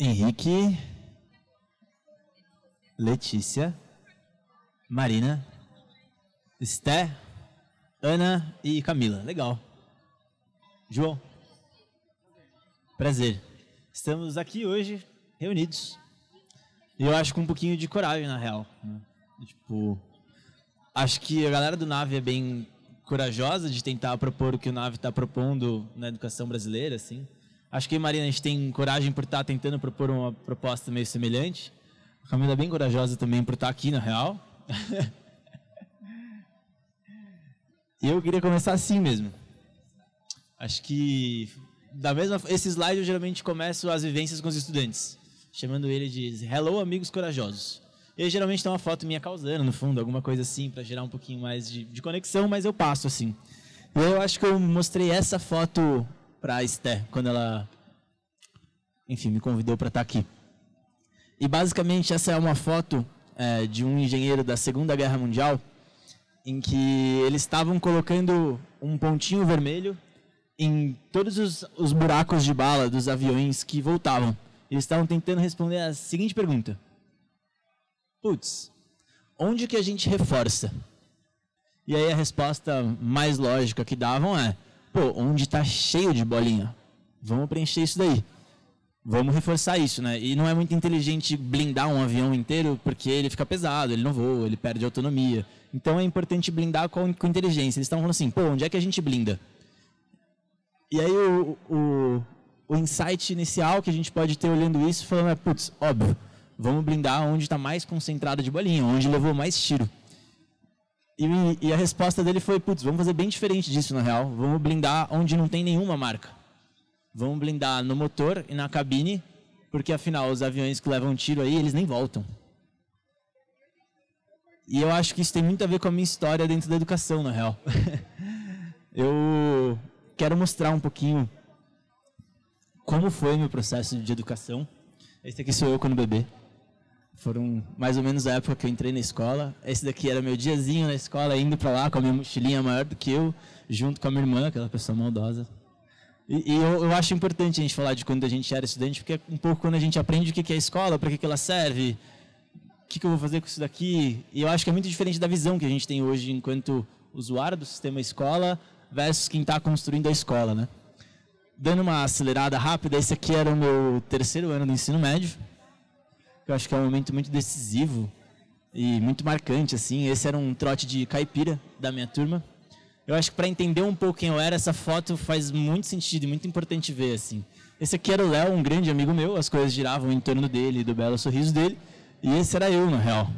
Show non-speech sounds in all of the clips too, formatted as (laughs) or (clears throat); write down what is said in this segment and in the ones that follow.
Henrique, Letícia, Marina, Esté, Ana e Camila. Legal. João. Prazer. Estamos aqui hoje reunidos. E eu acho com um pouquinho de coragem, na real. né? Tipo, acho que a galera do Nave é bem corajosa de tentar propor o que o Nave está propondo na educação brasileira, assim. Acho que eu Marina a gente tem coragem por estar tentando propor uma proposta meio semelhante. A Camila é bem corajosa também por estar aqui, na real. (laughs) e eu queria começar assim mesmo. Acho que da mesma esse slide eu geralmente começo as vivências com os estudantes, chamando ele de Hello amigos corajosos. E geralmente tem uma foto minha causando no fundo, alguma coisa assim para gerar um pouquinho mais de, de conexão, mas eu passo assim. E eu acho que eu mostrei essa foto para Esté quando ela enfim, me convidou para estar aqui. E basicamente essa é uma foto é, de um engenheiro da Segunda Guerra Mundial em que eles estavam colocando um pontinho vermelho em todos os, os buracos de bala dos aviões que voltavam. Eles estavam tentando responder a seguinte pergunta: Putz, onde que a gente reforça? E aí a resposta mais lógica que davam é: Pô, onde está cheio de bolinha? Vamos preencher isso daí. Vamos reforçar isso, né? E não é muito inteligente blindar um avião inteiro porque ele fica pesado, ele não voa, ele perde autonomia. Então é importante blindar com, com inteligência. Eles estavam falando assim: pô, onde é que a gente blinda? E aí o, o, o insight inicial que a gente pode ter olhando isso, falando é, putz, óbvio, vamos blindar onde está mais concentrado de bolinha, onde levou mais tiro. E, e a resposta dele foi, putz, vamos fazer bem diferente disso na real, vamos blindar onde não tem nenhuma marca. Vamos blindar no motor e na cabine, porque afinal os aviões que levam tiro aí, eles nem voltam. E eu acho que isso tem muito a ver com a minha história dentro da educação, na real. (laughs) eu quero mostrar um pouquinho como foi meu processo de educação. Esse aqui sou eu quando bebê. Foram mais ou menos a época que eu entrei na escola. Esse daqui era meu diazinho na escola, indo para lá com a minha mochilinha maior do que eu, junto com a minha irmã, aquela pessoa maldosa. E, e eu, eu, acho importante a gente falar de quando a gente era estudante, porque é um pouco quando a gente aprende o que é a escola, para que, ela serve, o que, que eu vou fazer com isso daqui. E eu acho que é muito diferente da visão que a gente tem hoje enquanto usuário do sistema escola versus quem está construindo a escola, né? Dando uma acelerada rápida, esse aqui era o meu terceiro ano do ensino médio. Eu acho que é um momento muito decisivo e muito marcante, assim. Esse era um trote de caipira da minha turma. Eu acho que para entender um pouco quem eu era, essa foto faz muito sentido e muito importante ver, assim. Esse aqui era o Léo, um grande amigo meu, as coisas giravam em torno dele, do belo sorriso dele. E esse era eu, na real.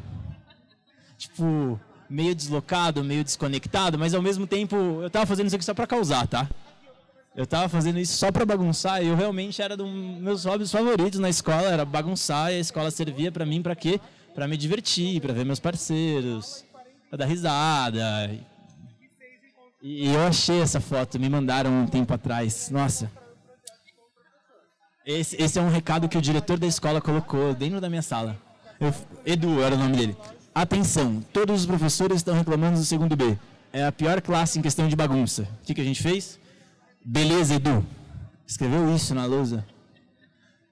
Tipo, meio deslocado, meio desconectado, mas ao mesmo tempo eu tava fazendo isso aqui só para causar, tá? Eu tava fazendo isso só para bagunçar, e eu realmente era dos meus hobbies favoritos na escola, era bagunçar, e a escola servia para mim para quê? Para me divertir, para ver meus parceiros, para dar risada. E eu achei essa foto, me mandaram um tempo atrás. Nossa. Esse, esse é um recado que o diretor da escola colocou dentro da minha sala. Eu, Edu era o nome dele. Atenção, todos os professores estão reclamando do segundo B. É a pior classe em questão de bagunça. O que, que a gente fez? Beleza, Edu. Escreveu isso na lousa.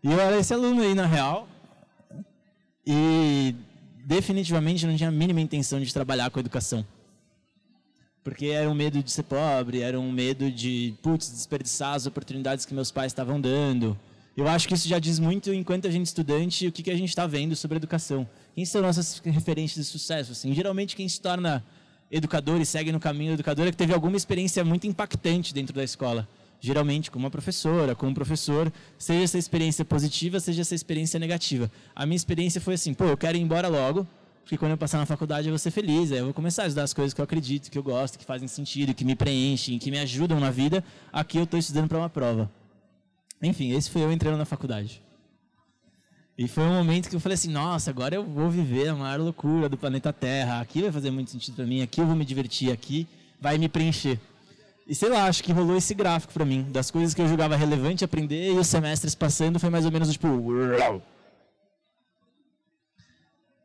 E eu era esse aluno aí, na real. E definitivamente não tinha a mínima intenção de trabalhar com educação. Porque era um medo de ser pobre, era um medo de, putz, desperdiçar as oportunidades que meus pais estavam dando. Eu acho que isso já diz muito, enquanto a gente estudante, o que, que a gente está vendo sobre educação. Quem são nossas referências de sucesso? Assim, geralmente quem se torna educador e segue no caminho educador é que teve alguma experiência muito impactante dentro da escola. Geralmente com uma professora, com um professor, seja essa experiência positiva, seja essa experiência negativa. A minha experiência foi assim, pô, eu quero ir embora logo, porque quando eu passar na faculdade eu vou ser feliz, aí eu vou começar a estudar as coisas que eu acredito, que eu gosto, que fazem sentido, que me preenchem, que me ajudam na vida. Aqui eu estou estudando para uma prova. Enfim, esse foi eu entrando na faculdade. E foi um momento que eu falei assim, nossa, agora eu vou viver a maior loucura do planeta Terra. Aqui vai fazer muito sentido para mim, aqui eu vou me divertir, aqui vai me preencher. E sei lá, acho que rolou esse gráfico para mim, das coisas que eu julgava relevante aprender e os semestres passando foi mais ou menos tipo...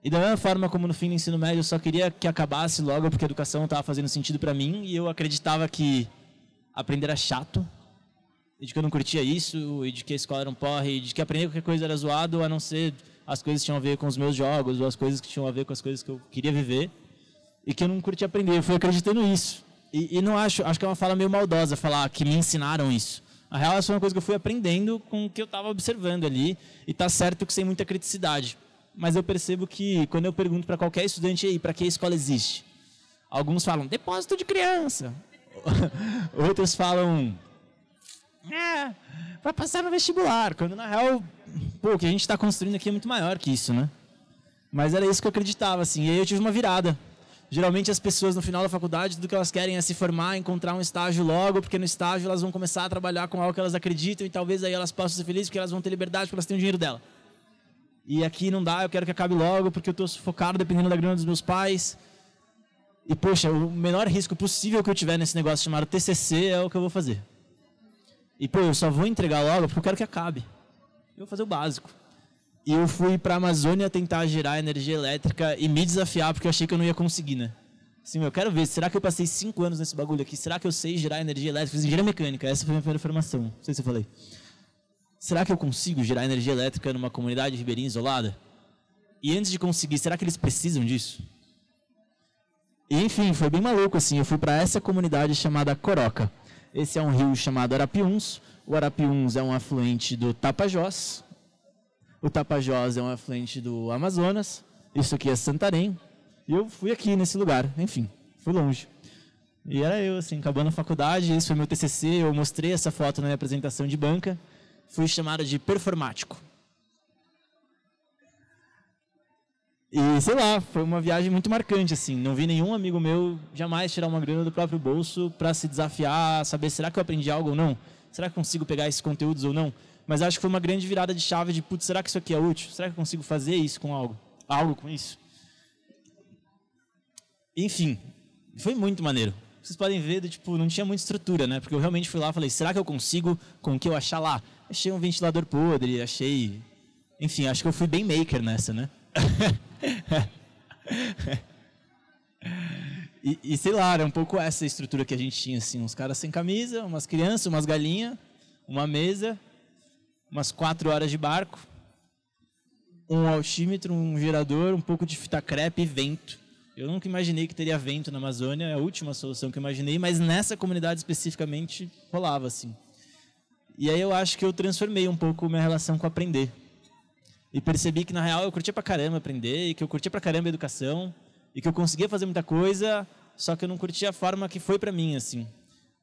E da mesma forma como no fim do ensino médio eu só queria que acabasse logo porque a educação estava fazendo sentido para mim e eu acreditava que aprender era chato, e de que eu não curtia isso, e de que a escola era um porre, e de que aprender qualquer coisa era zoado, a não ser as coisas que tinham a ver com os meus jogos, ou as coisas que tinham a ver com as coisas que eu queria viver, e que eu não curtia aprender. Eu fui acreditando nisso. E, e não acho, acho que é uma fala meio maldosa falar que me ensinaram isso. A real, essa foi uma coisa que eu fui aprendendo com o que eu estava observando ali, e tá certo que sem muita criticidade. Mas eu percebo que quando eu pergunto para qualquer estudante aí, para que a escola existe? Alguns falam depósito de criança. (laughs) Outros falam é, vai passar no vestibular, quando na real, pô, o que a gente está construindo aqui é muito maior que isso, né? Mas era isso que eu acreditava, assim, e aí eu tive uma virada. Geralmente as pessoas no final da faculdade, tudo que elas querem é se formar, encontrar um estágio logo, porque no estágio elas vão começar a trabalhar com algo que elas acreditam e talvez aí elas possam ser felizes porque elas vão ter liberdade, porque elas têm o dinheiro dela. E aqui não dá, eu quero que acabe logo, porque eu estou sufocado dependendo da grana dos meus pais. E, poxa, o menor risco possível que eu tiver nesse negócio chamado TCC é o que eu vou fazer. E, pô, eu só vou entregar logo porque eu quero que acabe. Eu vou fazer o básico. E eu fui para a Amazônia tentar gerar energia elétrica e me desafiar porque eu achei que eu não ia conseguir, né? Assim, eu quero ver, será que eu passei cinco anos nesse bagulho aqui? Será que eu sei gerar energia elétrica? Engenharia mecânica, essa foi a minha primeira formação. Não sei se eu falei. Será que eu consigo gerar energia elétrica numa comunidade ribeirinha isolada? E antes de conseguir, será que eles precisam disso? E, enfim, foi bem maluco, assim. Eu fui para essa comunidade chamada Coroca. Esse é um rio chamado Arapiuns. O Arapiuns é um afluente do Tapajós. O Tapajós é um afluente do Amazonas. Isso aqui é Santarém. E eu fui aqui nesse lugar. Enfim, fui longe. E era eu, assim, acabando a faculdade. Esse foi meu TCC. Eu mostrei essa foto na minha apresentação de banca. Fui chamado de performático. E sei lá, foi uma viagem muito marcante assim. Não vi nenhum amigo meu jamais tirar uma grana do próprio bolso para se desafiar, saber será que eu aprendi algo ou não? Será que consigo pegar esses conteúdos ou não? Mas acho que foi uma grande virada de chave de putz, será que isso aqui é útil? Será que eu consigo fazer isso com algo? Algo com isso? Enfim, foi muito maneiro. Vocês podem ver, tipo, não tinha muita estrutura, né? Porque eu realmente fui lá e falei, será que eu consigo com o que eu achar lá? Achei um ventilador podre, achei. Enfim, acho que eu fui bem maker nessa, né? (laughs) (laughs) e, e, sei lá, era um pouco essa estrutura que a gente tinha, assim, uns caras sem camisa, umas crianças, umas galinhas, uma mesa, umas quatro horas de barco, um altímetro, um gerador, um pouco de fita crepe e vento. Eu nunca imaginei que teria vento na Amazônia, é a última solução que eu imaginei, mas nessa comunidade especificamente rolava assim. E aí eu acho que eu transformei um pouco minha relação com aprender. E percebi que, na real, eu curtia pra caramba aprender, e que eu curtia pra caramba a educação, e que eu conseguia fazer muita coisa, só que eu não curtia a forma que foi para mim, assim.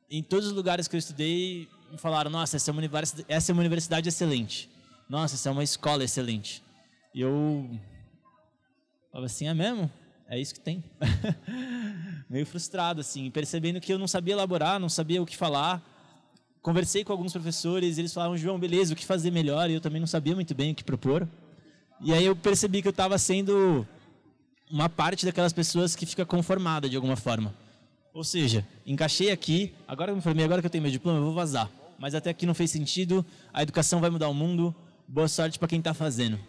Em todos os lugares que eu estudei, me falaram, nossa, essa é uma universidade, essa é uma universidade excelente. Nossa, essa é uma escola excelente. E eu falava assim, é mesmo? É isso que tem. (laughs) Meio frustrado, assim, percebendo que eu não sabia elaborar, não sabia o que falar. Conversei com alguns professores, eles falavam, João, beleza, o que fazer melhor? E eu também não sabia muito bem o que propor. E aí eu percebi que eu estava sendo uma parte daquelas pessoas que fica conformada de alguma forma. Ou seja, encaixei aqui, agora que me formei, agora que eu tenho meu diploma, eu vou vazar. Mas até aqui não fez sentido, a educação vai mudar o mundo, boa sorte para quem está fazendo.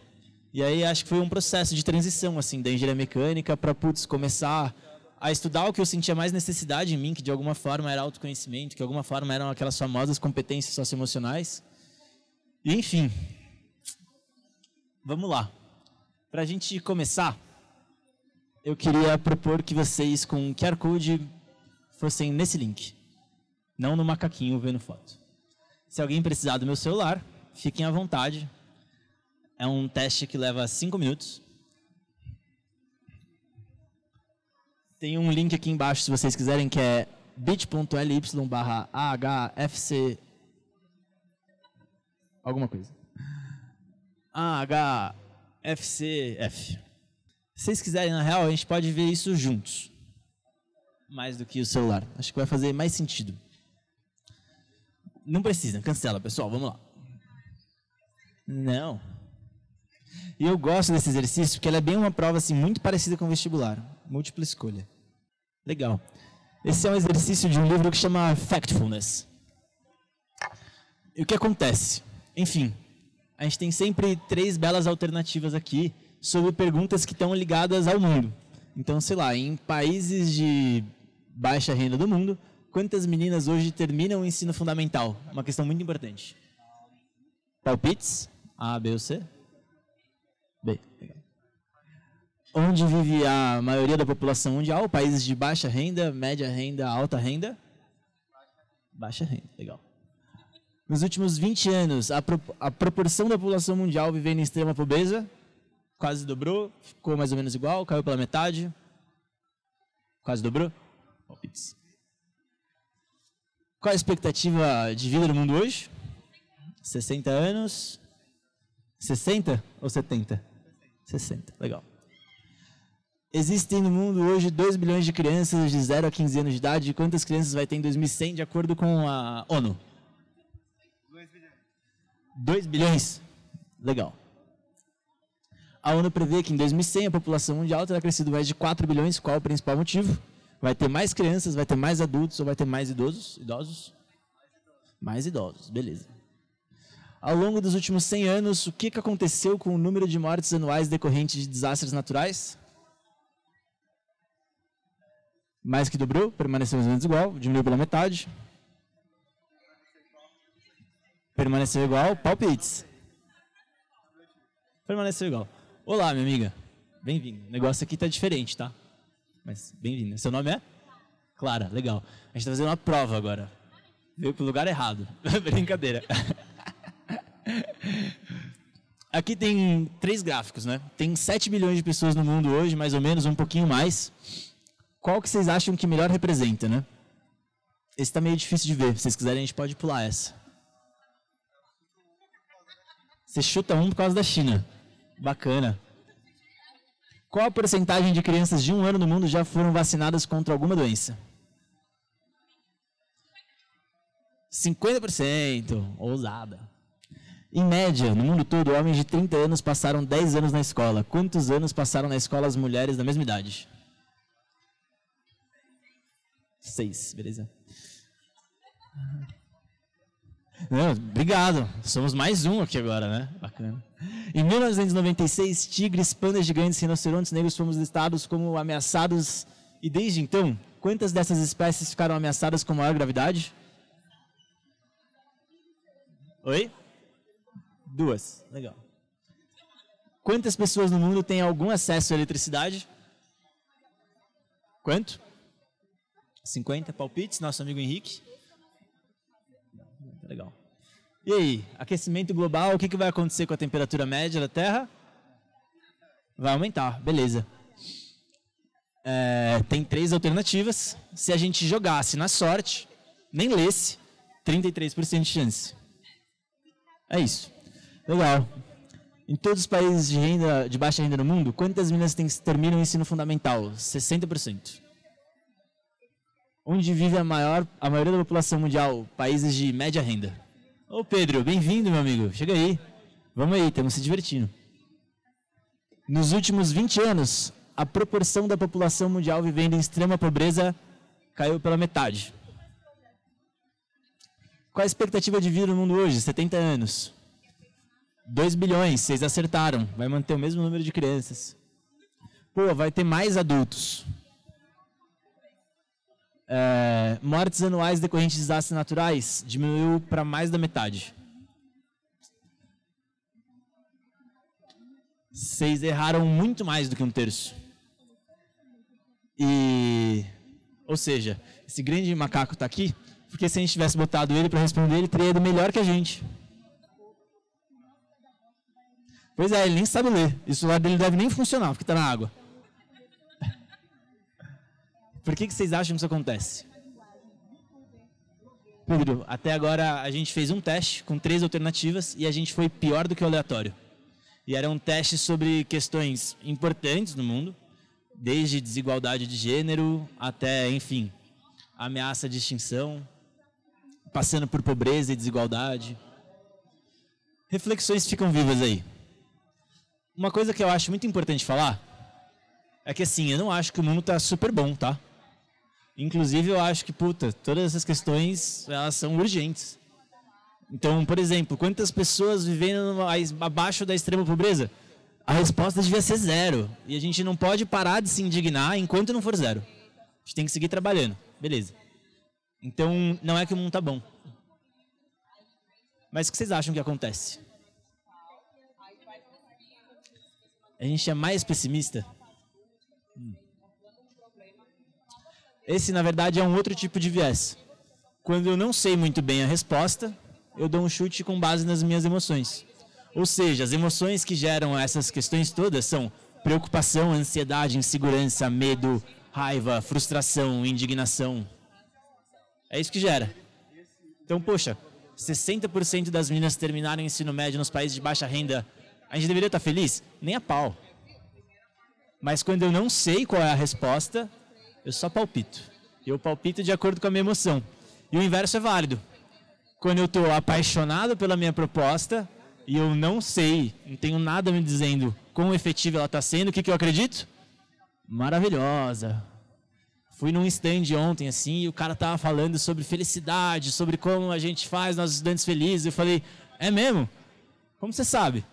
E aí acho que foi um processo de transição assim da engenharia mecânica para putz começar a estudar o que eu sentia mais necessidade em mim, que de alguma forma era autoconhecimento, que de alguma forma eram aquelas famosas competências socioemocionais. E enfim, Vamos lá. Para a gente começar, eu queria propor que vocês com QR Code fossem nesse link, não no macaquinho vendo foto. Se alguém precisar do meu celular, fiquem à vontade. É um teste que leva 5 minutos. Tem um link aqui embaixo, se vocês quiserem, que é bit.ly barra ahfc alguma coisa. AHFCF. Se vocês quiserem, na real, a gente pode ver isso juntos. Mais do que o celular. Acho que vai fazer mais sentido. Não precisa, cancela, pessoal. Vamos lá. Não. E eu gosto desse exercício porque ele é bem uma prova assim, muito parecida com o vestibular. Múltipla escolha. Legal. Esse é um exercício de um livro que chama Factfulness. E o que acontece? Enfim, a gente tem sempre três belas alternativas aqui sobre perguntas que estão ligadas ao mundo. Então, sei lá, em países de baixa renda do mundo, quantas meninas hoje terminam o ensino fundamental? Uma questão muito importante. Palpites? A, B ou C? B. Onde vive a maioria da população mundial? Países de baixa renda, média renda, alta renda? Baixa renda, legal. Nos últimos 20 anos, a, pro, a proporção da população mundial vivendo em extrema pobreza quase dobrou, ficou mais ou menos igual, caiu pela metade. Quase dobrou? Qual a expectativa de vida no mundo hoje? 60 anos. 60 ou 70? 60, legal. Existem no mundo hoje 2 bilhões de crianças de 0 a 15 anos de idade. Quantas crianças vai ter em 2100, de acordo com a ONU? 2 bilhões. 2 bilhões? Legal. A ONU prevê que em 2100 a população mundial terá crescido mais de 4 bilhões. Qual o principal motivo? Vai ter mais crianças, vai ter mais adultos ou vai ter mais idosos? Idosos? Mais idosos, beleza. Ao longo dos últimos 100 anos, o que, que aconteceu com o número de mortes anuais decorrentes de desastres naturais? Mais que dobrou, permaneceu mais ou menos igual, diminuiu pela metade. Permaneceu igual, palpites. Permaneceu igual. Olá, minha amiga. Bem-vindo. O negócio aqui tá diferente, tá? Mas bem-vindo. Seu nome é? Clara, legal. A gente tá fazendo uma prova agora. Veio pro lugar errado. (laughs) Brincadeira. (laughs) Aqui tem três gráficos, né? Tem 7 bilhões de pessoas no mundo hoje, mais ou menos, um pouquinho mais. Qual que vocês acham que melhor representa, né? Esse está meio difícil de ver. Se vocês quiserem, a gente pode pular essa. Você chuta um por causa da China. Bacana. Qual a porcentagem de crianças de um ano no mundo já foram vacinadas contra alguma doença? 50%. Ousada. Em média, no mundo todo, homens de 30 anos passaram 10 anos na escola. Quantos anos passaram na escola as mulheres da mesma idade? Seis, beleza. Não, obrigado. Somos mais um aqui agora, né? Bacana. Em 1996, tigres, pandas gigantes, rinocerontes negros fomos listados como ameaçados. E desde então, quantas dessas espécies ficaram ameaçadas com maior gravidade? Oi? Duas. Legal. Quantas pessoas no mundo têm algum acesso à eletricidade? Quanto? 50 palpites, nosso amigo Henrique. Legal. E aí, aquecimento global, o que, que vai acontecer com a temperatura média da Terra? Vai aumentar, beleza. É, tem três alternativas. Se a gente jogasse na sorte, nem lesse, 33% de chance. É isso. Legal. Em todos os países de, renda, de baixa renda no mundo, quantas meninas terminam o ensino fundamental? 60%. Onde vive a, maior, a maioria da população mundial? Países de média renda. Ô Pedro, bem-vindo, meu amigo. Chega aí. Vamos aí, estamos se divertindo. Nos últimos 20 anos, a proporção da população mundial vivendo em extrema pobreza caiu pela metade. Qual a expectativa de vida no mundo hoje? 70 anos. 2 bilhões, vocês acertaram. Vai manter o mesmo número de crianças. Pô, vai ter mais adultos é, mortes anuais decorrentes de desastres naturais diminuiu para mais da metade. Vocês erraram muito mais do que um terço. E, ou seja, esse grande macaco está aqui porque se a gente tivesse botado ele para responder, ele teria ido melhor que a gente. Pois é, ele nem sabe ler. Isso lá dele deve nem funcionar, porque está na água. Por que, que vocês acham que isso acontece? Pedro, até agora a gente fez um teste com três alternativas e a gente foi pior do que o aleatório. E era um teste sobre questões importantes no mundo, desde desigualdade de gênero até, enfim, ameaça de extinção, passando por pobreza e desigualdade. Reflexões ficam vivas aí. Uma coisa que eu acho muito importante falar é que assim, eu não acho que o mundo está super bom, tá? Inclusive, eu acho que, puta, todas essas questões, elas são urgentes. Então, por exemplo, quantas pessoas vivendo abaixo da extrema pobreza? A resposta devia ser zero. E a gente não pode parar de se indignar enquanto não for zero. A gente tem que seguir trabalhando. Beleza. Então, não é que o mundo tá bom. Mas o que vocês acham que acontece? A gente é mais pessimista? Esse, na verdade, é um outro tipo de viés. Quando eu não sei muito bem a resposta, eu dou um chute com base nas minhas emoções. Ou seja, as emoções que geram essas questões todas são preocupação, ansiedade, insegurança, medo, raiva, frustração, indignação. É isso que gera. Então, poxa, 60% das meninas terminarem o ensino médio nos países de baixa renda, a gente deveria estar feliz? Nem a pau. Mas quando eu não sei qual é a resposta, eu só palpito. Eu palpito de acordo com a minha emoção. E o inverso é válido. Quando eu estou apaixonado pela minha proposta e eu não sei, não tenho nada me dizendo quão efetiva ela está sendo, o que, que eu acredito? Maravilhosa. Fui num stand ontem, assim, e o cara tava falando sobre felicidade, sobre como a gente faz nossos estudantes felizes. Eu falei, é mesmo? Como você sabe?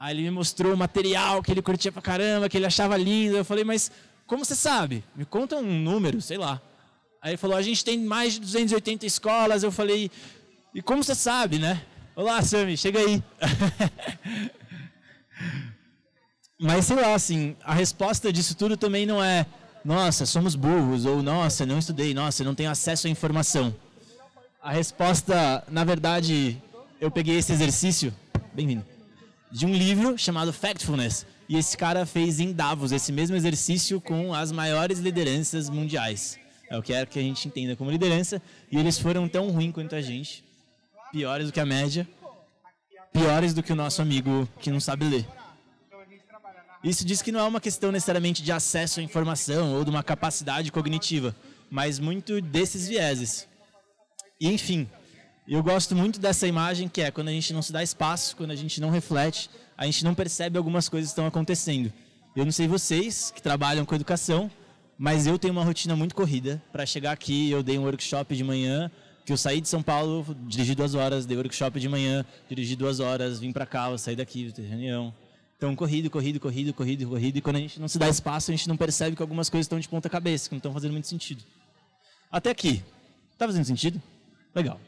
Aí ele me mostrou o material que ele curtia pra caramba, que ele achava lindo. Eu falei, mas como você sabe? Me conta um número, sei lá. Aí ele falou, a gente tem mais de 280 escolas. Eu falei, e como você sabe, né? Olá, Sami, chega aí. (laughs) Mas sei lá, assim, a resposta disso tudo também não é, nossa, somos burros, ou nossa, não estudei, nossa, não tenho acesso à informação. A resposta, na verdade, eu peguei esse exercício, bem-vindo, de um livro chamado Factfulness. E esse cara fez em Davos esse mesmo exercício com as maiores lideranças mundiais. É o que é que a gente entenda como liderança. E eles foram tão ruins quanto a gente, piores do que a média, piores do que o nosso amigo que não sabe ler. Isso diz que não é uma questão necessariamente de acesso à informação ou de uma capacidade cognitiva, mas muito desses vieses. E enfim, eu gosto muito dessa imagem que é quando a gente não se dá espaço, quando a gente não reflete, a gente não percebe algumas coisas que estão acontecendo. Eu não sei vocês que trabalham com educação, mas eu tenho uma rotina muito corrida para chegar aqui. Eu dei um workshop de manhã, que eu saí de São Paulo, dirigi duas horas, dei workshop de manhã, dirigi duas horas, vim para cá, saí daqui, ter reunião. Então, corrido, corrido, corrido, corrido, corrido. E quando a gente não se dá espaço, a gente não percebe que algumas coisas estão de ponta cabeça, que não estão fazendo muito sentido. Até aqui. Está fazendo sentido? Legal.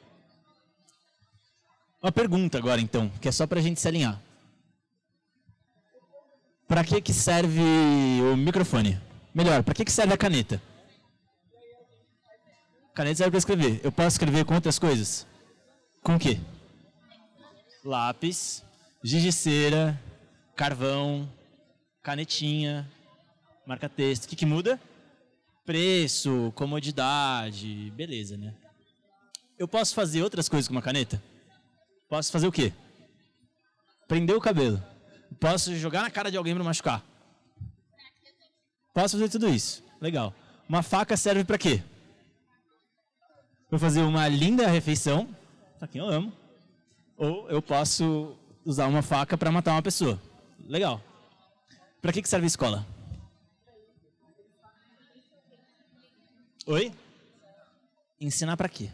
Uma pergunta agora, então, que é só para a gente se alinhar. Para que, que serve o microfone? Melhor, para que, que serve a caneta? Caneta serve para escrever. Eu posso escrever com outras coisas? Com o quê? Lápis, cera, carvão, canetinha, marca-texto. O que, que muda? Preço, comodidade, beleza, né? Eu posso fazer outras coisas com uma caneta? Posso fazer o quê? Prender o cabelo. Posso jogar na cara de alguém para machucar. Posso fazer tudo isso. Legal. Uma faca serve para quê? Para fazer uma linda refeição, para quem eu amo. Ou eu posso usar uma faca para matar uma pessoa. Legal. Para que, que serve a escola? Oi? Ensinar para quê?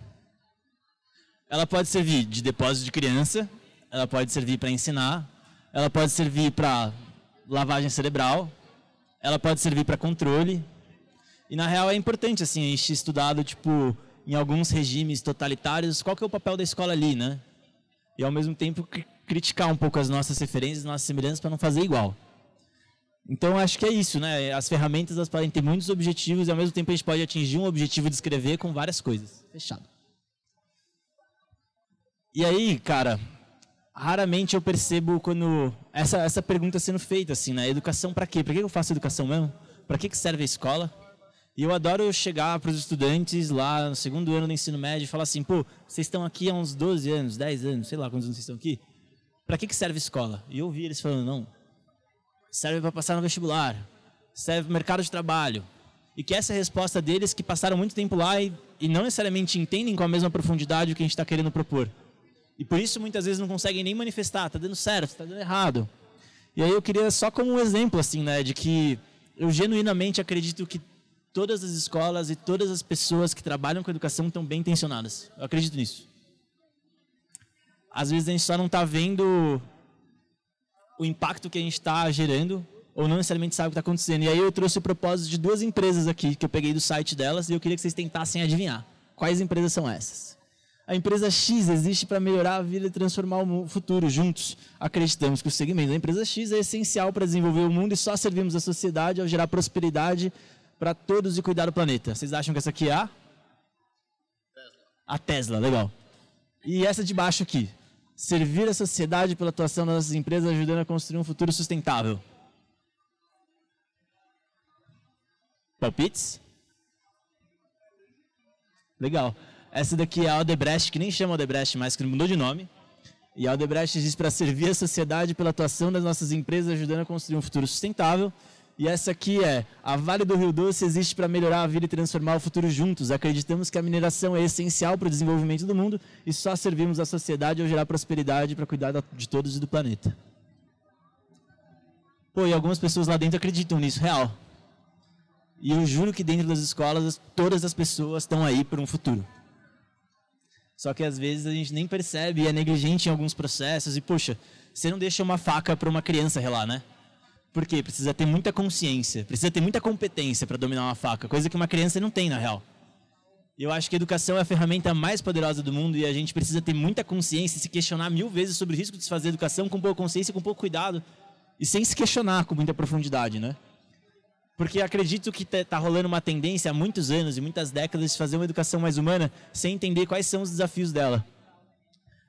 Ela pode servir de depósito de criança, ela pode servir para ensinar, ela pode servir para lavagem cerebral, ela pode servir para controle. E na real é importante assim a gente estudado tipo em alguns regimes totalitários qual que é o papel da escola ali, né? E ao mesmo tempo criticar um pouco as nossas referências, nossas semelhanças para não fazer igual. Então acho que é isso, né? As ferramentas elas podem ter muitos objetivos e ao mesmo tempo a gente pode atingir um objetivo de escrever com várias coisas. Fechado. E aí, cara, raramente eu percebo quando essa essa pergunta sendo feita assim, né? Educação para quê? Para que eu faço educação mesmo? Para que que serve a escola? E eu adoro chegar para os estudantes lá no segundo ano do ensino médio e falar assim, pô, vocês estão aqui há uns 12 anos, 10 anos, sei lá quantos anos vocês estão aqui. Para que, que serve escola? E eu ouvi eles falando, não, serve para passar no vestibular, serve para o mercado de trabalho. E que essa é a resposta deles que passaram muito tempo lá e, e não necessariamente entendem com a mesma profundidade o que a gente está querendo propor. E por isso muitas vezes não conseguem nem manifestar, está dando certo, está dando errado. E aí eu queria só como um exemplo assim, né, de que eu genuinamente acredito que todas as escolas e todas as pessoas que trabalham com educação estão bem intencionadas. Eu acredito nisso às vezes a gente só não está vendo o impacto que a gente está gerando ou não necessariamente sabe o que está acontecendo. E aí eu trouxe o propósito de duas empresas aqui que eu peguei do site delas e eu queria que vocês tentassem adivinhar. Quais empresas são essas? A empresa X existe para melhorar a vida e transformar o futuro. Juntos, acreditamos que o segmento da empresa X é essencial para desenvolver o mundo e só servimos a sociedade ao gerar prosperidade para todos e cuidar do planeta. Vocês acham que essa aqui é a? Tesla. A Tesla, legal. E essa de baixo aqui? Servir a sociedade pela atuação das nossas empresas, ajudando a construir um futuro sustentável. Palpites? Legal. Essa daqui é a Aldebrecht, que nem chama Aldebrecht mais, que mudou de nome. E a Aldebrecht existe para servir a sociedade pela atuação das nossas empresas, ajudando a construir um futuro sustentável. E essa aqui é a Vale do Rio Doce existe para melhorar a vida e transformar o futuro juntos. Acreditamos que a mineração é essencial para o desenvolvimento do mundo e só servimos a sociedade ao gerar prosperidade para cuidar de todos e do planeta. Pô, e algumas pessoas lá dentro acreditam nisso, real. E eu juro que dentro das escolas todas as pessoas estão aí para um futuro. Só que às vezes a gente nem percebe e é negligente em alguns processos. E, puxa, você não deixa uma faca para uma criança relar, né? Porque precisa ter muita consciência, precisa ter muita competência para dominar uma faca, coisa que uma criança não tem, na real. Eu acho que a educação é a ferramenta mais poderosa do mundo e a gente precisa ter muita consciência e se questionar mil vezes sobre o risco de se fazer educação com pouca consciência, com pouco cuidado e sem se questionar com muita profundidade, né? Porque acredito que está rolando uma tendência há muitos anos e muitas décadas de fazer uma educação mais humana sem entender quais são os desafios dela.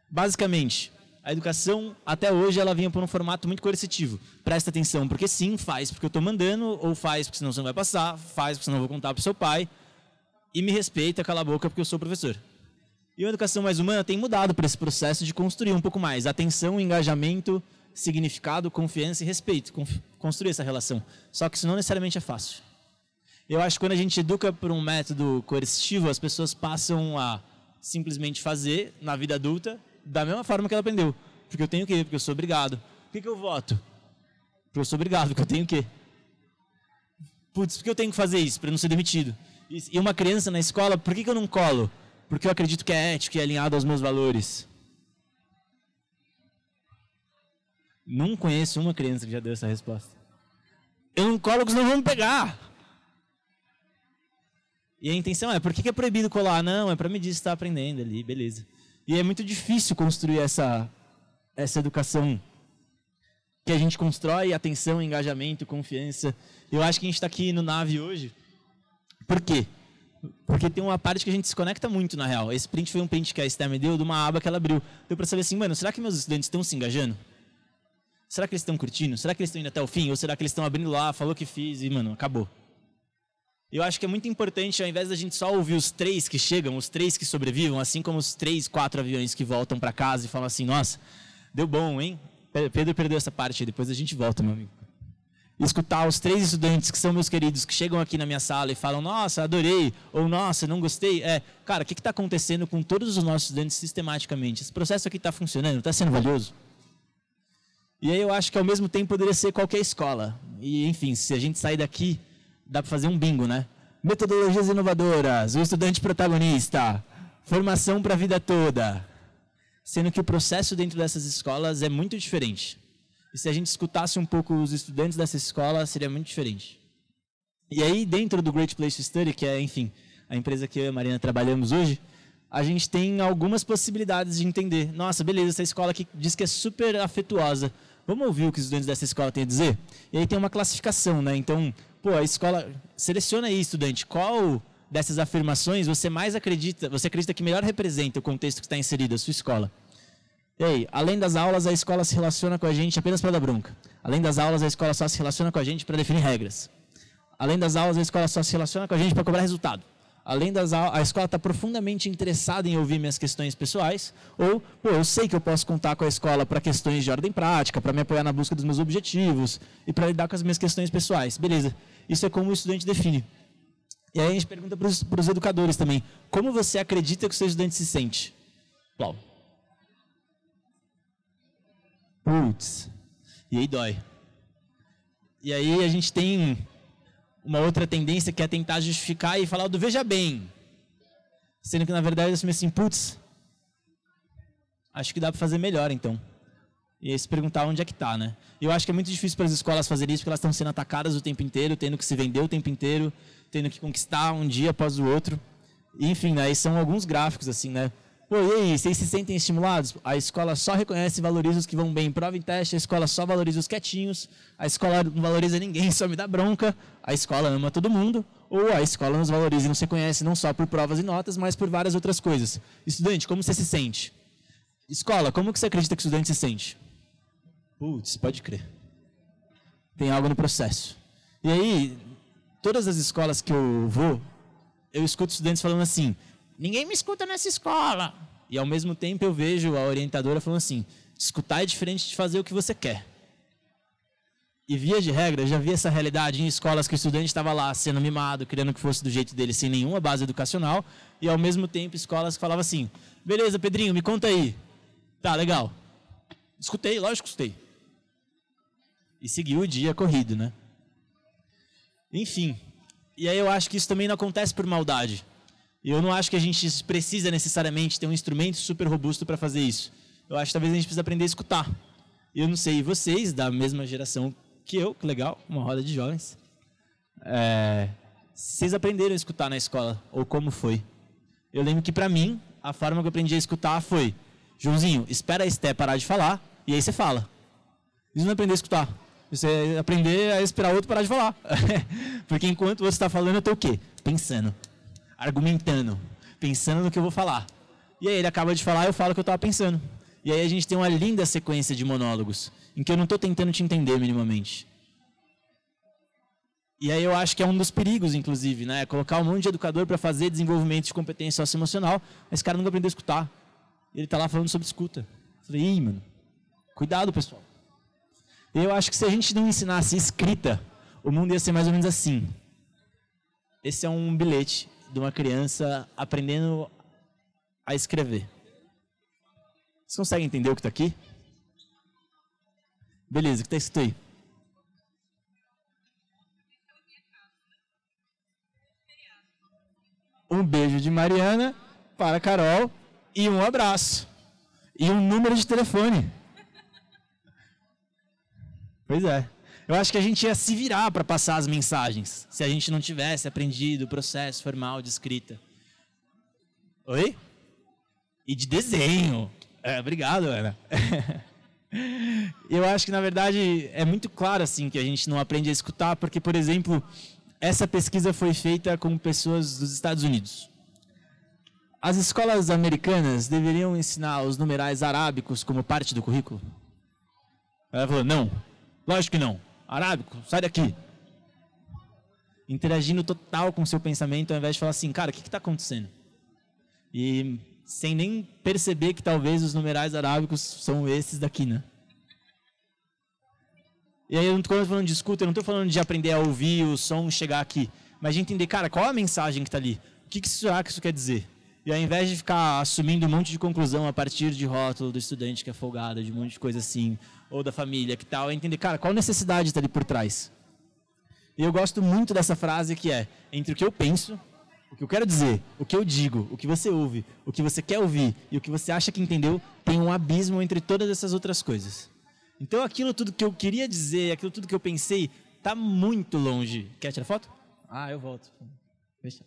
Basicamente, a educação até hoje ela vinha por um formato muito coercitivo. Presta atenção, porque sim, faz porque eu estou mandando, ou faz porque senão você não vai passar, faz porque senão eu vou contar para o seu pai, e me respeita, cala a boca porque eu sou professor. E a educação mais humana tem mudado para esse processo de construir um pouco mais atenção, engajamento, significado, confiança e respeito, construir essa relação. Só que isso não necessariamente é fácil. Eu acho que quando a gente educa por um método coercitivo, as pessoas passam a simplesmente fazer na vida adulta da mesma forma que ela aprendeu. Porque eu tenho o quê? Porque eu sou obrigado. Por que, que eu voto? Porque eu sou obrigado, porque eu tenho o quê? Putz, por que eu tenho que fazer isso? Para não ser demitido. E uma criança na escola, por que, que eu não colo? Porque eu acredito que é ético e é alinhado aos meus valores. Não conheço uma criança que já deu essa resposta. Eu não vão pegar. E a intenção é, por que é proibido colar? Não, é para medir se está aprendendo ali, beleza. E é muito difícil construir essa, essa educação que a gente constrói, atenção, engajamento, confiança. Eu acho que a gente está aqui no Nave hoje. Por quê? Porque tem uma parte que a gente se conecta muito, na real. Esse print foi um print que a Esther me deu de uma aba que ela abriu. Deu para saber assim, mano, será que meus estudantes estão se engajando? Será que eles estão curtindo? Será que eles estão indo até o fim? Ou será que eles estão abrindo lá, falou que fiz e, mano, acabou? Eu acho que é muito importante, ao invés da gente só ouvir os três que chegam, os três que sobrevivam, assim como os três, quatro aviões que voltam para casa e falam assim: nossa, deu bom, hein? Pedro perdeu essa parte, depois a gente volta, meu amigo. Escutar os três estudantes que são meus queridos, que chegam aqui na minha sala e falam: nossa, adorei, ou nossa, não gostei. É, cara, o que está acontecendo com todos os nossos estudantes sistematicamente? Esse processo aqui está funcionando? Está sendo valioso? E aí eu acho que ao mesmo tempo poderia ser qualquer escola. E enfim, se a gente sair daqui, dá para fazer um bingo, né? Metodologias inovadoras, o estudante protagonista, formação para a vida toda. Sendo que o processo dentro dessas escolas é muito diferente. E se a gente escutasse um pouco os estudantes dessa escola, seria muito diferente. E aí, dentro do Great Place to Study, que é, enfim, a empresa que eu e a Marina trabalhamos hoje, a gente tem algumas possibilidades de entender. Nossa, beleza, essa escola aqui diz que é super afetuosa. Vamos ouvir o que os estudantes dessa escola têm a dizer? E aí tem uma classificação, né? Então, pô, a escola seleciona aí, estudante, qual dessas afirmações você mais acredita, você acredita que melhor representa o contexto que está inserido a sua escola? E aí, além das aulas, a escola se relaciona com a gente apenas para dar bronca. Além das aulas, a escola só se relaciona com a gente para definir regras. Além das aulas, a escola só se relaciona com a gente para cobrar resultado além das a escola está profundamente interessada em ouvir minhas questões pessoais, ou, pô, eu sei que eu posso contar com a escola para questões de ordem prática, para me apoiar na busca dos meus objetivos e para lidar com as minhas questões pessoais. Beleza. Isso é como o estudante define. E aí a gente pergunta para os educadores também, como você acredita que o seu estudante se sente? Bom. Putz. E aí dói. E aí a gente tem uma outra tendência que é tentar justificar e falar do veja bem. Sendo que na verdade eu assumi assim, putz, acho que dá para fazer melhor então. E se perguntar onde é que está, né? Eu acho que é muito difícil para as escolas fazerem isso, porque elas estão sendo atacadas o tempo inteiro, tendo que se vender o tempo inteiro, tendo que conquistar um dia após o outro. Enfim, né, aí são alguns gráficos assim, né? Pô, e aí, vocês se sentem estimulados? A escola só reconhece e valoriza os que vão bem em prova e teste, a escola só valoriza os quietinhos, a escola não valoriza ninguém, (laughs) só me dá bronca, a escola ama todo mundo, ou a escola nos valoriza e nos reconhece não só por provas e notas, mas por várias outras coisas. Estudante, como você se sente? Escola, como que você acredita que o estudante se sente? Putz, pode crer. Tem algo no processo. E aí, todas as escolas que eu vou, eu escuto estudantes falando assim: ninguém me escuta nessa escola. E ao mesmo tempo eu vejo a orientadora falando assim: escutar é diferente de fazer o que você quer. E via de regra, já vi essa realidade em escolas que o estudante estava lá sendo mimado, querendo que fosse do jeito dele, sem nenhuma base educacional, e ao mesmo tempo escolas que falavam assim: beleza, Pedrinho, me conta aí. Tá, legal. Escutei, lógico escutei. E seguiu o dia corrido, né? Enfim. E aí eu acho que isso também não acontece por maldade. Eu não acho que a gente precisa necessariamente ter um instrumento super robusto para fazer isso. Eu acho que talvez a gente precisa aprender a escutar. Eu não sei vocês, da mesma geração que eu, que legal, uma roda de jovens. É, vocês aprenderam a escutar na escola, ou como foi? Eu lembro que para mim, a forma que eu aprendi a escutar foi: Joãozinho, espera a Esté parar de falar, e aí você fala. Isso não é aprender a escutar. Você aprender a esperar outro parar de falar. (laughs) Porque enquanto você está falando, eu estou o quê? Pensando. Argumentando. Pensando no que eu vou falar. E aí ele acaba de falar, eu falo o que eu estava pensando. E aí a gente tem uma linda sequência de monólogos, em que eu não estou tentando te entender minimamente. E aí eu acho que é um dos perigos, inclusive, né? Colocar um monte de educador para fazer desenvolvimento de competência socioemocional, mas esse cara nunca aprendeu a escutar. Ele está lá falando sobre escuta. Eu falei, ih, mano, cuidado, pessoal. Eu acho que se a gente não ensinasse escrita, o mundo ia ser mais ou menos assim. Esse é um bilhete de uma criança aprendendo a escrever. Vocês conseguem entender o que está aqui? Beleza, o que está escrito aí? Um beijo de Mariana para Carol e um abraço. E um número de telefone. Pois é. Eu acho que a gente ia se virar para passar as mensagens, se a gente não tivesse aprendido o processo formal de escrita. Oi? E de desenho. É, obrigado, Ana. (laughs) Eu acho que, na verdade, é muito claro assim que a gente não aprende a escutar, porque, por exemplo, essa pesquisa foi feita com pessoas dos Estados Unidos. As escolas americanas deveriam ensinar os numerais arábicos como parte do currículo? Ela falou, não, Lógico que não. Arábico, sai daqui. Interagindo total com o seu pensamento, ao invés de falar assim, cara, o que está acontecendo? E sem nem perceber que talvez os numerais arábicos são esses daqui, né? E aí, eu não estou falando de escuta, eu não estou falando de aprender a ouvir o som chegar aqui, mas de entender, cara, qual a mensagem que está ali? O que será que isso quer dizer? E ao invés de ficar assumindo um monte de conclusão a partir de rótulo do estudante que é folgado, de um monte de coisa assim, ou da família que tal, é entender, cara, qual necessidade está ali por trás. E eu gosto muito dessa frase que é, entre o que eu penso, o que eu quero dizer, o que eu digo, o que você ouve, o que você quer ouvir e o que você acha que entendeu, tem um abismo entre todas essas outras coisas. Então aquilo tudo que eu queria dizer, aquilo tudo que eu pensei, está muito longe. Quer tirar foto? Ah, eu volto. Deixa.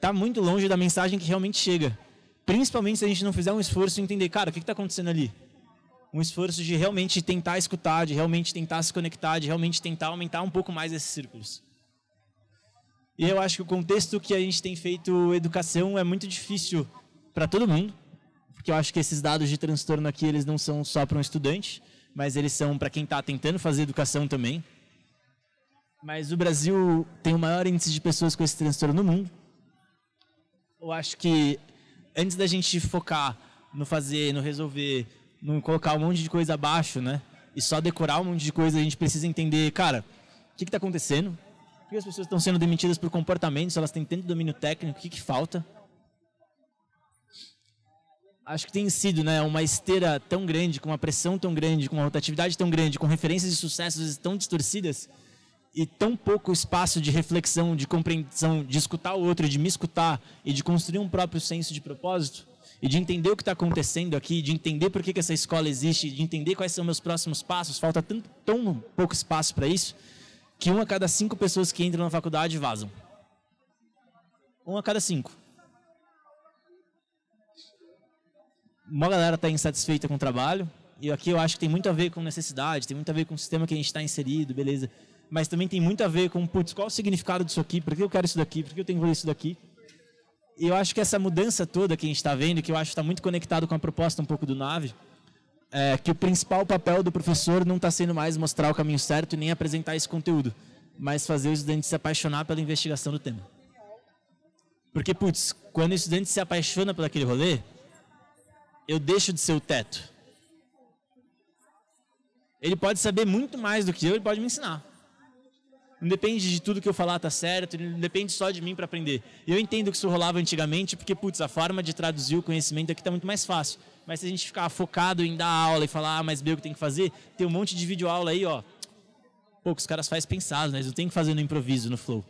Está muito longe da mensagem que realmente chega. Principalmente se a gente não fizer um esforço de entender, cara, o que está acontecendo ali? um esforço de realmente tentar escutar, de realmente tentar se conectar, de realmente tentar aumentar um pouco mais esses círculos. E eu acho que o contexto que a gente tem feito educação é muito difícil para todo mundo, porque eu acho que esses dados de transtorno aqui eles não são só para um estudante, mas eles são para quem está tentando fazer educação também. Mas o Brasil tem o maior índice de pessoas com esse transtorno no mundo. Eu acho que antes da gente focar no fazer, no resolver, não colocar um monte de coisa abaixo, né? E só decorar um monte de coisa, a gente precisa entender, cara, o que está acontecendo? Por que as pessoas estão sendo demitidas por comportamentos? Elas têm tanto domínio técnico? O que, que falta? Acho que tem sido né, uma esteira tão grande, com uma pressão tão grande, com uma rotatividade tão grande, com referências de sucessos tão distorcidas e tão pouco espaço de reflexão, de compreensão, de escutar o outro, de me escutar e de construir um próprio senso de propósito, e de entender o que está acontecendo aqui, de entender por que, que essa escola existe, de entender quais são meus próximos passos, falta tanto, tão pouco espaço para isso, que uma a cada cinco pessoas que entram na faculdade vazam. Um a cada cinco. Uma galera está insatisfeita com o trabalho, e aqui eu acho que tem muito a ver com necessidade, tem muito a ver com o sistema que a gente está inserido, beleza. Mas também tem muito a ver com, putz, qual o significado disso aqui? Por que eu quero isso daqui? Por que eu tenho que fazer isso daqui? E eu acho que essa mudança toda que a gente está vendo, que eu acho que está muito conectado com a proposta um pouco do Nave, é que o principal papel do professor não está sendo mais mostrar o caminho certo e nem apresentar esse conteúdo, mas fazer o estudante se apaixonar pela investigação do tema. Porque, putz, quando o estudante se apaixona por aquele rolê, eu deixo de ser o teto. Ele pode saber muito mais do que eu, ele pode me ensinar. Não depende de tudo que eu falar tá certo, não depende só de mim para aprender. Eu entendo que isso rolava antigamente, porque, putz, a forma de traduzir o conhecimento aqui está muito mais fácil. Mas se a gente ficar focado em dar aula e falar, ah, mas B o que tem que fazer, tem um monte de vídeo aula aí, ó. Pô, os caras fazem pensado, né? Não tem que fazer no improviso, no flow.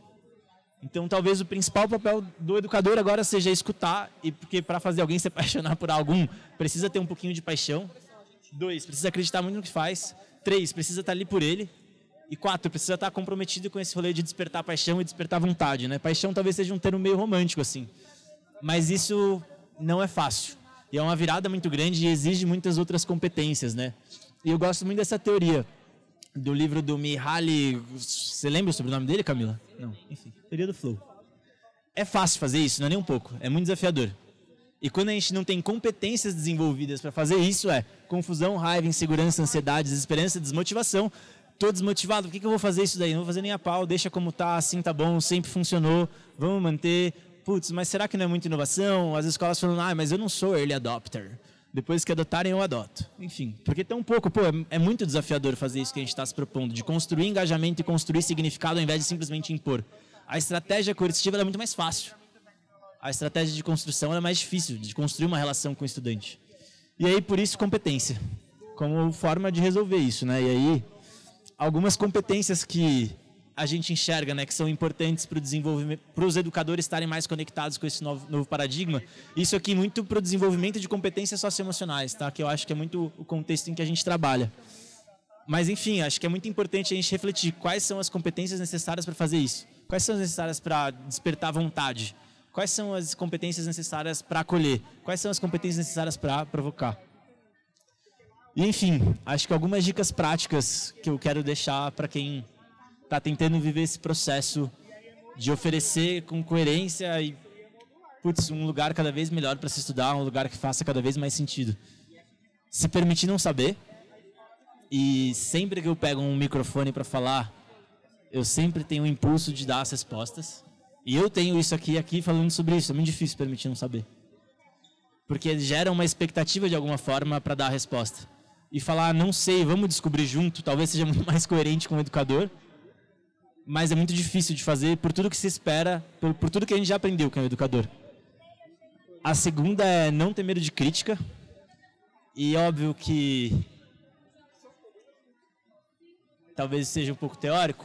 Então, talvez o principal papel do educador agora seja escutar, e porque para fazer alguém se apaixonar por algum, precisa ter um pouquinho de paixão. Dois, precisa acreditar muito no que faz. Três, precisa estar ali por ele. E quatro, precisa estar comprometido com esse rolê de despertar paixão e despertar vontade, né? Paixão talvez seja um termo meio romântico, assim. Mas isso não é fácil. E é uma virada muito grande e exige muitas outras competências, né? E eu gosto muito dessa teoria do livro do Mihaly... Você lembra o nome dele, Camila? Não, enfim. Teoria do Flow. É fácil fazer isso? Não é nem um pouco. É muito desafiador. E quando a gente não tem competências desenvolvidas para fazer isso, é confusão, raiva, insegurança, ansiedade, desesperança, desmotivação, tô desmotivado, por que, que eu vou fazer isso daí? Não vou fazer nem a pau, deixa como tá, assim tá bom, sempre funcionou, vamos manter. Putz, mas será que não é muita inovação? As escolas falam, ah, mas eu não sou early adopter. Depois que adotarem, eu adoto. Enfim, porque tão pouco, pô, é, é muito desafiador fazer isso que a gente está se propondo, de construir engajamento e construir significado ao invés de simplesmente impor. A estratégia coercitiva é muito mais fácil. A estratégia de construção é mais difícil, de construir uma relação com o estudante. E aí, por isso, competência, como forma de resolver isso, né? E aí, algumas competências que a gente enxerga, né, que são importantes para o desenvolvimento, para os educadores estarem mais conectados com esse novo, novo paradigma. Isso aqui muito para o desenvolvimento de competências socioemocionais, tá? Que eu acho que é muito o contexto em que a gente trabalha. Mas enfim, acho que é muito importante a gente refletir quais são as competências necessárias para fazer isso. Quais são as necessárias para despertar vontade? Quais são as competências necessárias para acolher? Quais são as competências necessárias para provocar? E, enfim, acho que algumas dicas práticas que eu quero deixar para quem está tentando viver esse processo de oferecer com coerência e putz, um lugar cada vez melhor para se estudar, um lugar que faça cada vez mais sentido. Se permitir não saber e sempre que eu pego um microfone para falar, eu sempre tenho o impulso de dar as respostas. E eu tenho isso aqui aqui falando sobre isso, é muito difícil permitir não saber. Porque gera uma expectativa de alguma forma para dar a resposta e falar, não sei, vamos descobrir junto, talvez seja (laughs) muito mais coerente com o educador. Mas é muito difícil de fazer por tudo que se espera, por, por tudo que a gente já aprendeu com o educador. A segunda é não ter medo de crítica. E óbvio que talvez seja um pouco teórico,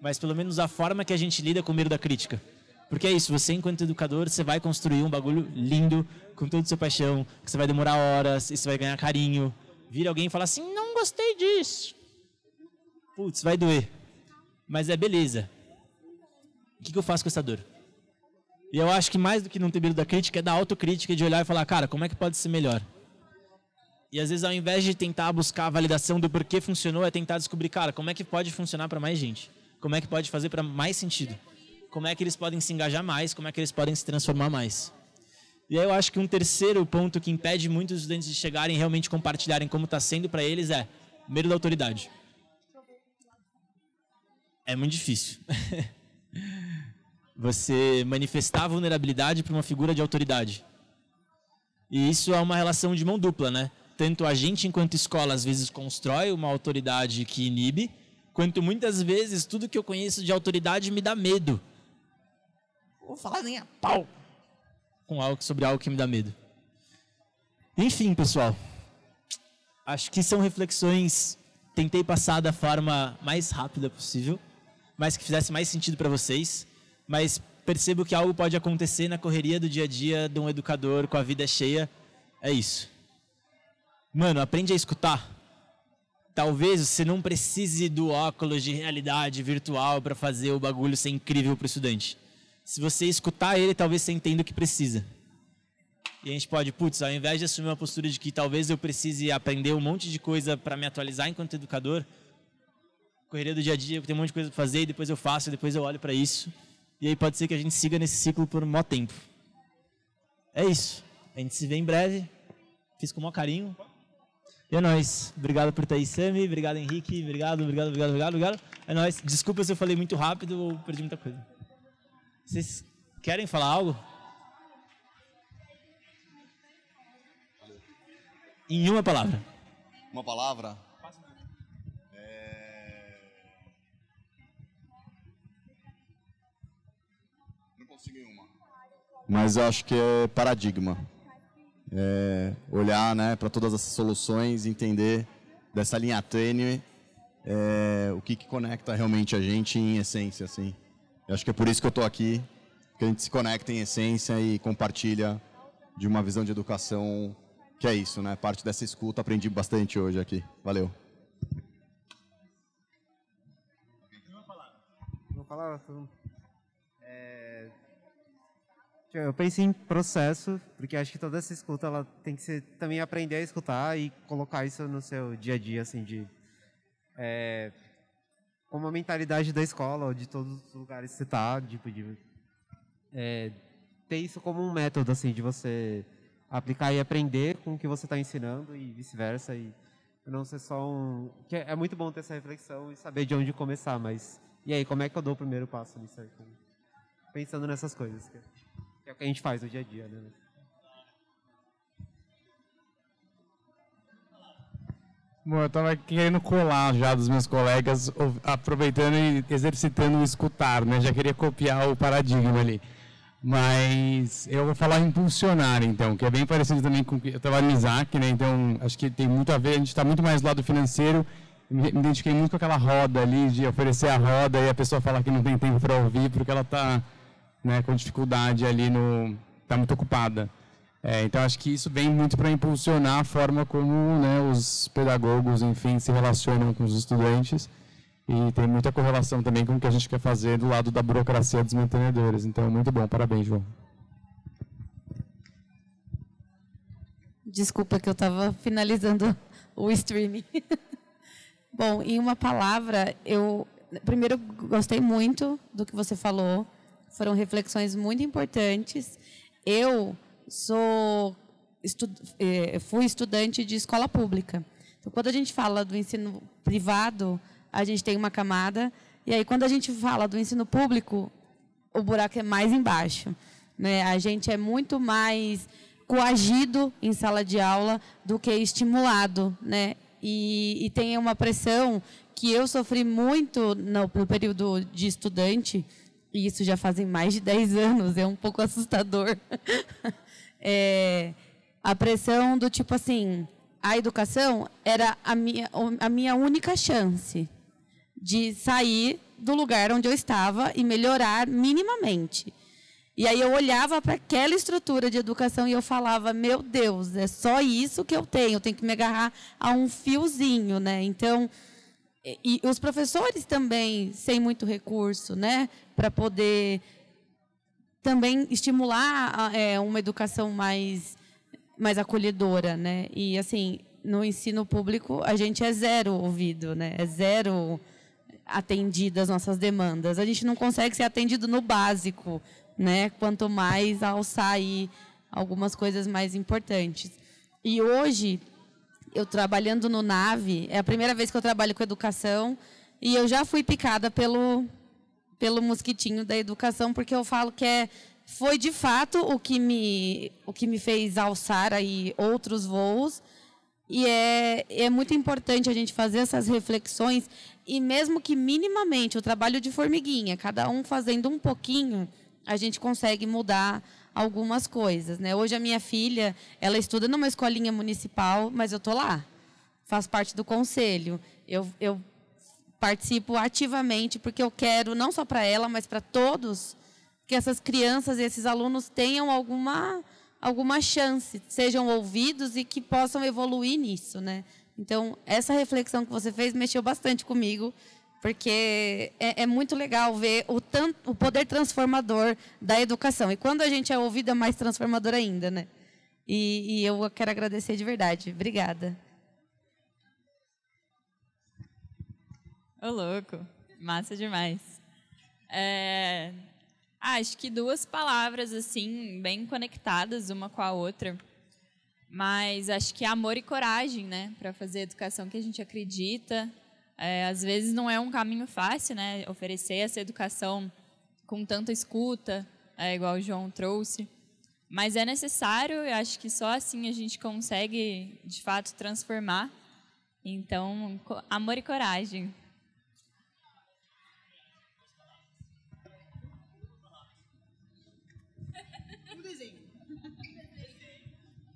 mas pelo menos a forma que a gente lida com o medo da crítica. Porque é isso, você enquanto educador, você vai construir um bagulho lindo, com toda a sua paixão, que você vai demorar horas, e você vai ganhar carinho, vira alguém e fala assim: não gostei disso. Putz, vai doer. Mas é beleza. O que, que eu faço com essa dor? E eu acho que mais do que não ter medo da crítica é da autocrítica, de olhar e falar, cara, como é que pode ser melhor? E às vezes, ao invés de tentar buscar a validação do porquê funcionou, é tentar descobrir, cara, como é que pode funcionar para mais gente? Como é que pode fazer para mais sentido? Como é que eles podem se engajar mais? Como é que eles podem se transformar mais? E aí eu acho que um terceiro ponto que impede muitos estudantes de chegarem e realmente compartilharem como está sendo para eles é medo da autoridade. É muito difícil. (laughs) Você manifestar vulnerabilidade para uma figura de autoridade. E isso é uma relação de mão dupla, né? Tanto a gente, enquanto escola, às vezes constrói uma autoridade que inibe, quanto muitas vezes tudo que eu conheço de autoridade me dá medo. Vou falar nem a pau com algo sobre algo que me dá medo. Enfim, pessoal, acho que são reflexões. Tentei passar da forma mais rápida possível, mas que fizesse mais sentido para vocês. Mas percebo que algo pode acontecer na correria do dia a dia de um educador com a vida cheia. É isso. Mano, aprende a escutar. Talvez você não precise do óculos de realidade virtual para fazer o bagulho ser incrível para o estudante. Se você escutar ele, talvez você entenda o que precisa. E a gente pode, putz, ao invés de assumir uma postura de que talvez eu precise aprender um monte de coisa para me atualizar enquanto educador, correria do dia a dia, tem um monte de coisa para fazer e depois eu faço, e depois eu olho para isso. E aí pode ser que a gente siga nesse ciclo por um maior tempo. É isso. A gente se vê em breve. Fiz com o maior carinho. E é nóis. Obrigado por estar aí, Sami. Obrigado, Henrique. Obrigado, obrigado, obrigado, obrigado, obrigado. É nóis. Desculpa se eu falei muito rápido ou perdi muita coisa. Vocês querem falar algo? Em uma palavra. Uma palavra? É... Não consigo em uma. Mas eu acho que é paradigma. É olhar né, para todas essas soluções, entender dessa linha tênue é, o que, que conecta realmente a gente em essência. Assim. Eu acho que é por isso que eu estou aqui, que a gente se conecta em essência e compartilha de uma visão de educação que é isso, né? Parte dessa escuta, aprendi bastante hoje aqui. Valeu. Uma palavra. É... Eu pensei em processo, porque acho que toda essa escuta ela tem que ser também aprender a escutar e colocar isso no seu dia a dia, assim, de é, como a mentalidade da escola ou de todos os lugares que você está, tipo de é, ter isso como um método assim de você aplicar e aprender com o que você está ensinando e vice-versa e não ser só um que é, é muito bom ter essa reflexão e saber de onde começar, mas e aí como é que eu dou o primeiro passo nisso aí? Pensando nessas coisas que é o que a gente faz no dia a dia, né? Bom, eu estava querendo colar já dos meus colegas, aproveitando e exercitando o escutar, né? Já queria copiar o paradigma ali. Mas eu vou falar impulsionar, então, que é bem parecido também com eu estava no Isaac, né? Então, acho que tem muito a ver, a gente está muito mais do lado financeiro. Me identifiquei muito com aquela roda ali, de oferecer a roda e a pessoa falar que não tem tempo para ouvir porque ela está né, com dificuldade ali, no está muito ocupada. É, então, acho que isso vem muito para impulsionar a forma como né, os pedagogos, enfim, se relacionam com os estudantes. E tem muita correlação também com o que a gente quer fazer do lado da burocracia dos mantenedores. Então, muito bom. Parabéns, João. Desculpa que eu estava finalizando (laughs) o streaming. (laughs) bom, em uma palavra, eu primeiro gostei muito do que você falou. Foram reflexões muito importantes. Eu sou estu, eh, fui estudante de escola pública. Então, quando a gente fala do ensino privado, a gente tem uma camada, e aí quando a gente fala do ensino público, o buraco é mais embaixo. Né? A gente é muito mais coagido em sala de aula do que estimulado, né? E, e tem uma pressão que eu sofri muito no, no período de estudante, e isso já fazem mais de 10 anos, é um pouco assustador. (laughs) é, a pressão do tipo assim, a educação era a minha, a minha única chance de sair do lugar onde eu estava e melhorar minimamente. E aí eu olhava para aquela estrutura de educação e eu falava, meu Deus, é só isso que eu tenho, eu tenho que me agarrar a um fiozinho, né? Então, e, e os professores também sem muito recurso, né, para poder também estimular é, uma educação mais mais acolhedora, né? E assim, no ensino público a gente é zero ouvido, né? É zero atendido as nossas demandas. A gente não consegue ser atendido no básico, né? Quanto mais alçar aí algumas coisas mais importantes. E hoje, eu trabalhando no NAVE, é a primeira vez que eu trabalho com educação, e eu já fui picada pelo, pelo mosquitinho da educação, porque eu falo que é, foi de fato o que me, o que me fez alçar aí outros voos, e é, é muito importante a gente fazer essas reflexões e mesmo que minimamente o trabalho de formiguinha, cada um fazendo um pouquinho, a gente consegue mudar algumas coisas, né? Hoje a minha filha, ela estuda numa escolinha municipal, mas eu tô lá. Faço parte do conselho. Eu, eu participo ativamente porque eu quero não só para ela, mas para todos que essas crianças e esses alunos tenham alguma alguma chance, sejam ouvidos e que possam evoluir nisso, né? Então, essa reflexão que você fez mexeu bastante comigo, porque é, é muito legal ver o, tanto, o poder transformador da educação. E quando a gente é ouvido, é mais transformador ainda, né? E, e eu quero agradecer de verdade. Obrigada. Ô, louco. Massa demais. É, acho que duas palavras, assim, bem conectadas uma com a outra. Mas acho que amor e coragem, né? Para fazer a educação que a gente acredita. É, às vezes não é um caminho fácil, né? Oferecer essa educação com tanta escuta, é, igual o João trouxe. Mas é necessário, eu acho que só assim a gente consegue, de fato, transformar. Então, amor e coragem.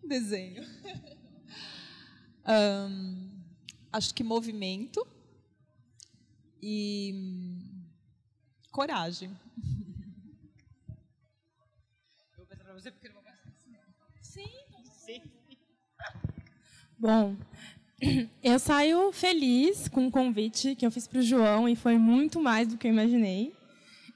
Desenho. (laughs) um, acho que movimento e coragem. (laughs) Eu vou pensar pra você porque não vou Sim, sim. (laughs) Bom, (clears throat) eu saio feliz com o convite que eu fiz para o João e foi muito mais do que eu imaginei.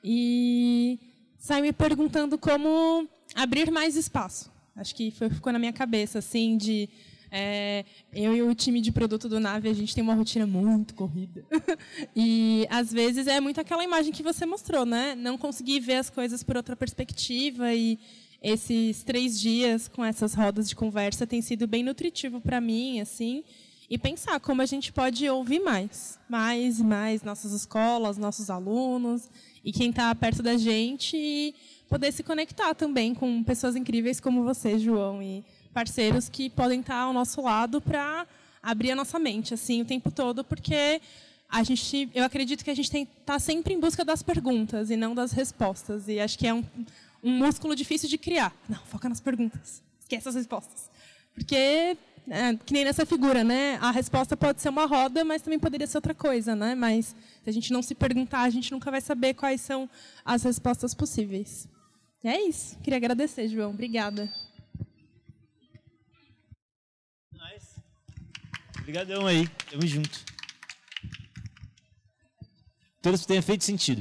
E saio me perguntando como abrir mais espaço. Acho que foi, ficou na minha cabeça, assim, de é, eu e o time de produto do Nave, a gente tem uma rotina muito corrida. (laughs) e, às vezes, é muito aquela imagem que você mostrou, né? Não conseguir ver as coisas por outra perspectiva. E esses três dias com essas rodas de conversa tem sido bem nutritivo para mim, assim. E pensar como a gente pode ouvir mais. Mais e mais nossas escolas, nossos alunos e quem está perto da gente. E, poder se conectar também com pessoas incríveis como você, João, e parceiros que podem estar ao nosso lado para abrir a nossa mente assim o tempo todo, porque a gente, eu acredito que a gente tem tá sempre em busca das perguntas e não das respostas, e acho que é um, um músculo difícil de criar. Não, foca nas perguntas, esquece as respostas, porque é, que nem nessa figura, né? A resposta pode ser uma roda, mas também poderia ser outra coisa, né? Mas se a gente não se perguntar, a gente nunca vai saber quais são as respostas possíveis. É isso. Queria agradecer, João. Obrigada. Nice. Obrigadão aí. Tamo junto. Todos tenha feito sentido.